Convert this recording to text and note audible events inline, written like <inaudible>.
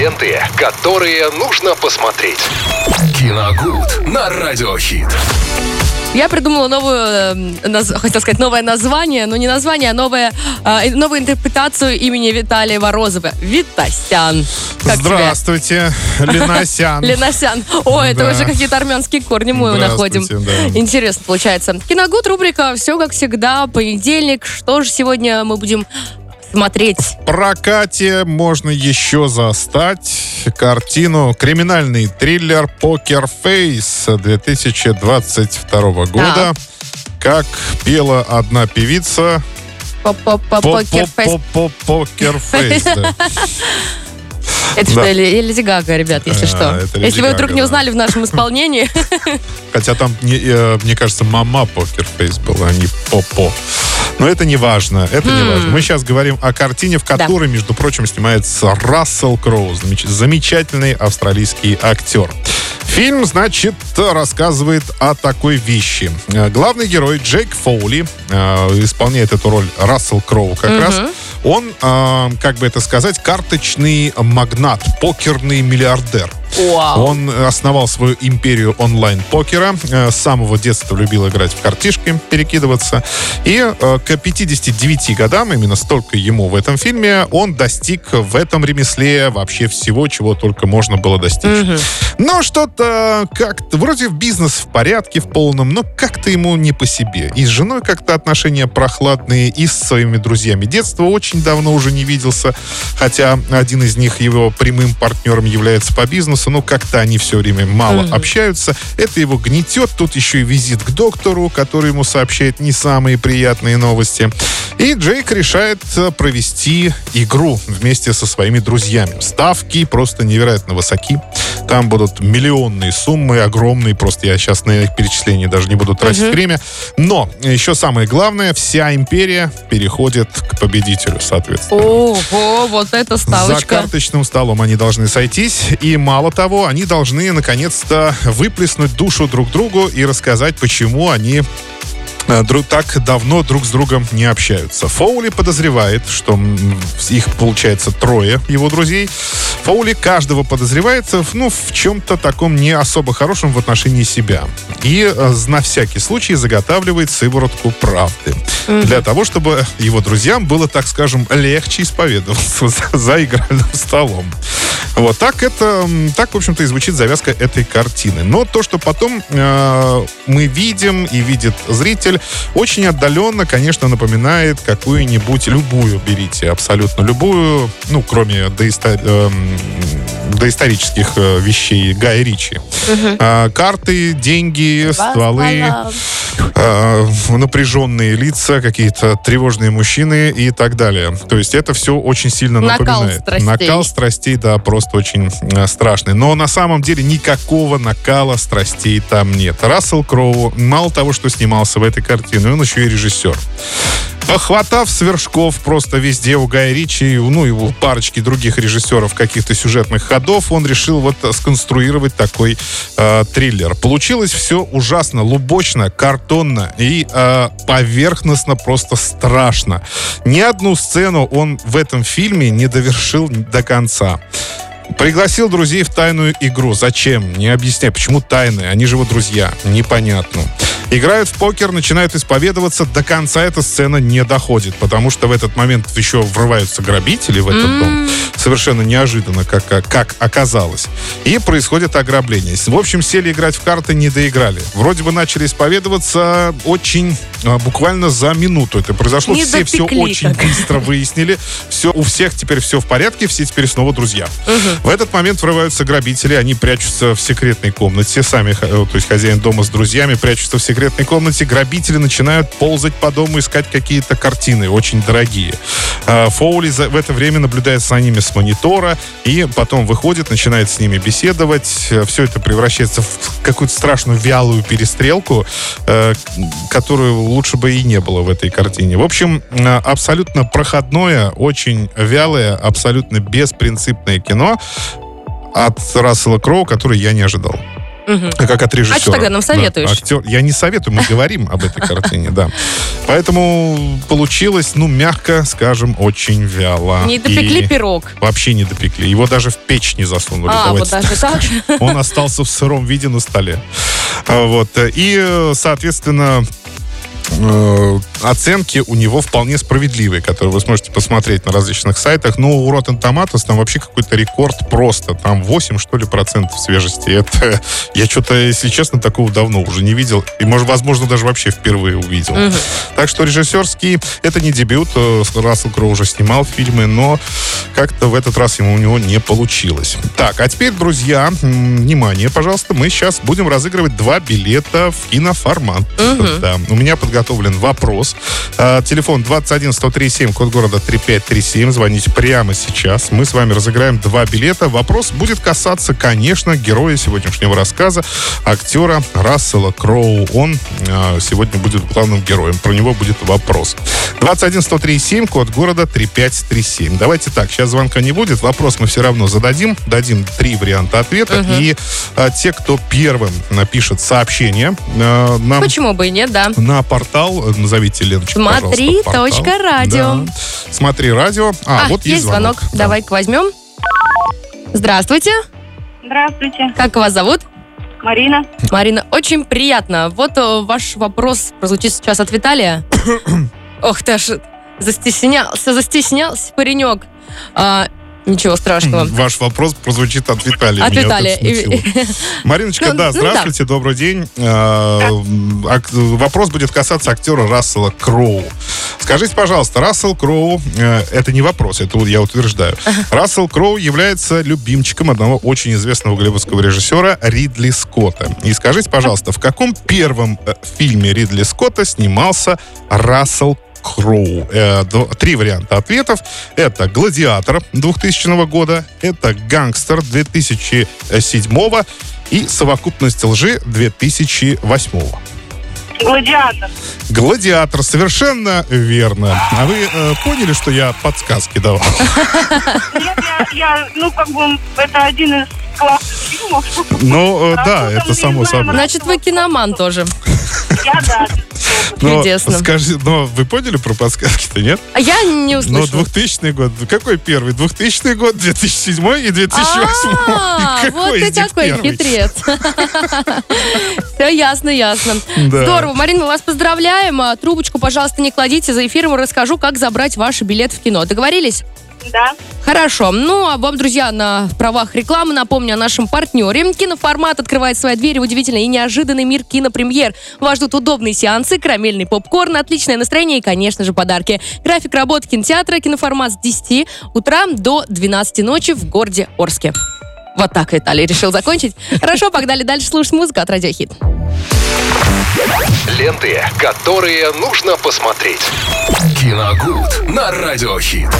ленты, которые нужно посмотреть. Киногуд на Радиохит. Я придумала новую, э, наз, хотел сказать, новое название, но не название, а новое, э, новую интерпретацию имени Виталия Морозова. Витасян. Как Здравствуйте, тебе? Ленасян. <laughs> Ленасян. О, это да. уже какие-то армянские корни мы находим. Да. Интересно получается. Киногуд, рубрика «Все как всегда», понедельник. Что же сегодня мы будем смотреть? В прокате можно еще застать картину «Криминальный триллер Покер Фейс» 2022 года. Да. Как пела одна певица... Покер Фейс. Покер Фейс, Это что, Леди Гага, ребят, если что. Если вы вдруг не узнали в нашем исполнении. Хотя там, э, мне кажется, мама Poker Face была, а не Попо. Но это не важно. Это не важно. Мы сейчас говорим о картине, в которой, да. между прочим, снимается Рассел Кроу, замечательный австралийский актер. Фильм, значит, рассказывает о такой вещи. Э, главный герой Джейк Фоули э, исполняет эту роль Рассел Кроу как угу. раз. Он, э, как бы это сказать, карточный магнат, покерный миллиардер. Вау. Он основал свою империю онлайн-покера. Э, с самого детства любил играть в картишки, перекидываться. И э, к 59 годам, именно столько ему в этом фильме, он достиг в этом ремесле вообще всего, чего только можно было достичь. Угу. Но что-то как-то, вроде бизнес в порядке, в полном, но как-то ему не по себе. И с женой как-то отношения прохладные, и с своими друзьями детства очень давно уже не виделся, хотя один из них его прямым партнером является по бизнесу, но как-то они все время мало mm-hmm. общаются. Это его гнетет. Тут еще и визит к доктору, который ему сообщает не самые приятные новости. И Джейк решает э, провести игру вместе со своими друзьями. Ставки просто невероятно высоки. Там будут миллионные суммы, огромные. Просто я сейчас на их перечисление даже не буду тратить mm-hmm. время. Но еще самое главное, вся империя переходит к победителю, соответственно. Ого, вот это ставочка. За карточным столом они должны сойтись. И мало того, они должны наконец-то выплеснуть душу друг другу и рассказать, почему они так давно друг с другом не общаются. Фоули подозревает, что их получается трое его друзей. Фоули каждого подозревает ну, в чем-то таком не особо хорошем в отношении себя. И э, на всякий случай заготавливает сыворотку правды. Угу. Для того, чтобы его друзьям было, так скажем, легче исповедоваться <laughs> за, за игральным столом. Вот так это, так, в общем-то, и звучит завязка этой картины. Но то, что потом э, мы видим и видит зритель, очень отдаленно, конечно, напоминает какую-нибудь любую, берите, абсолютно любую, ну, кроме доисто, э, доисторических э, вещей Гая Ричи. Угу. Э, карты, деньги, стволы, э, напряженные лица, какие-то тревожные мужчины и так далее. То есть это все очень сильно напоминает. Накал страстей. Накал страстей, да, просто очень э, страшный. Но на самом деле никакого накала страстей там нет. Рассел Кроу мало того, что снимался в этой картине, он еще и режиссер. Похватав свершков просто везде у Гая Ричи, ну и у парочки других режиссеров каких-то сюжетных ходов, он решил вот сконструировать такой э, триллер. Получилось все ужасно, лубочно, картонно и э, поверхностно просто страшно. Ни одну сцену он в этом фильме не довершил до конца. Пригласил друзей в тайную игру. Зачем? Не объясняй. Почему тайные? Они же его друзья. Непонятно. Играют в покер, начинают исповедоваться. До конца эта сцена не доходит, потому что в этот момент еще врываются грабители в этот mm. дом. Совершенно неожиданно, как, как, оказалось. И происходит ограбление. В общем, сели играть в карты, не доиграли. Вроде бы начали исповедоваться очень а, буквально за минуту. Это произошло. Не все все очень быстро выяснили. Все, у всех теперь все в порядке, все теперь снова друзья. Угу. В этот момент врываются грабители, они прячутся в секретной комнате. Сами, то есть хозяин дома с друзьями прячутся в секретной секретной комнате грабители начинают ползать по дому, искать какие-то картины, очень дорогие. А, Фоули в это время наблюдает за ними с монитора и потом выходит, начинает с ними беседовать. Все это превращается в какую-то страшную вялую перестрелку, э, которую лучше бы и не было в этой картине. В общем, э, абсолютно проходное, очень вялое, абсолютно беспринципное кино от Рассела Кроу, который я не ожидал. Угу. как от режиссера. А что тогда нам советуешь? Да, актер... Я не советую, мы говорим об этой картине, да. Поэтому получилось, ну, мягко скажем, очень вяло. Не допекли пирог? Вообще не допекли. Его даже в печь не засунули. А, вот даже так? <laughs> Он остался в сыром виде на столе. А, вот. И, соответственно, э, оценки у него вполне справедливые, которые вы сможете посмотреть на различных сайтах. Но у Rotten Tomatoes там вообще какой-то рекорд просто. Там 8, что ли, процентов свежести. <laughs> Это я что-то, если честно, такого давно уже не видел. И, может, возможно, даже вообще впервые увидел. Угу. Так что режиссерский, это не дебют. Э, Рассел Кроу уже снимал фильмы, но как-то в этот раз ему у него не получилось. Так, а теперь, друзья, внимание, пожалуйста, мы сейчас будем разыгрывать два билета в киноформат. Угу. Да. У меня подготовлен вопрос. А, телефон 21 137, код города 3537. Звоните прямо сейчас. Мы с вами разыграем два билета. Вопрос будет касаться, конечно, героя сегодняшнего рассказа, актера Рассела Кроу. Он а, сегодня будет главным героем. Про него будет вопрос. 21 137, код города 3537. Давайте так, сейчас звонка не будет. Вопрос мы все равно зададим. Дадим три варианта ответа. Угу. И а, те, кто первым напишет сообщение а, нам... Почему бы и нет, да. На портал, назовите, Леночка, Смотри, точка радио. Да. Смотри, радио. А, а вот есть, есть звонок. звонок. Да. Давай-ка возьмем. Здравствуйте. Здравствуйте. Как вас зовут? Марина. Марина, очень приятно. Вот э, ваш вопрос прозвучит сейчас от Виталия. <coughs> Ох ты ж, застеснялся, застеснялся паренек. А, Ничего страшного. <laughs> Ваш вопрос прозвучит от Виталия. От Виталия. <laughs> Мариночка, ну, да, ну здравствуйте, добрый день. А, вопрос будет касаться актера Рассела Кроу. Скажите, пожалуйста, Рассел Кроу, э, это не вопрос, это я утверждаю. Рассел Кроу является любимчиком одного очень известного голливудского режиссера Ридли Скотта. И скажите, пожалуйста, в каком первом э, фильме Ридли Скотта снимался Рассел Кроу. Э, три варианта ответов. Это «Гладиатор» 2000 года, это «Гангстер» 2007 и «Совокупность лжи» 2008. Гладиатор. Гладиатор, совершенно верно. А вы э, поняли, что я подсказки давал? <laughs> Нет, я, я, ну, как бы, это один из классных фильмов. Ну, э, да, это само собой. Значит, вы киноман тоже. Я, да. Но, Чудесно. Скажи, но вы поняли про подсказки-то, нет? А я не услышала. Ну, 2000 год. Какой первый? 2000 год, 2007 и 2008. А, вот ты какой хитрец. Все ясно, ясно. Здорово. Марина, мы вас поздравляем. А, трубочку, пожалуйста, не кладите. За эфиром расскажу, как забрать ваш билет в кино. Договорились? Да. Хорошо. Ну, а вам, друзья, на правах рекламы напомню о нашем партнере. Киноформат открывает свои двери в удивительный и неожиданный мир кинопремьер. Вас ждут удобные сеансы, карамельный попкорн, отличное настроение и, конечно же, подарки. График работы кинотеатра киноформат с 10 утра до 12 ночи в городе Орске. Вот так Виталий решил закончить. Хорошо, погнали дальше слушать музыку от Радиохит. Ленты, которые нужно посмотреть. Киногуд на Радиохит.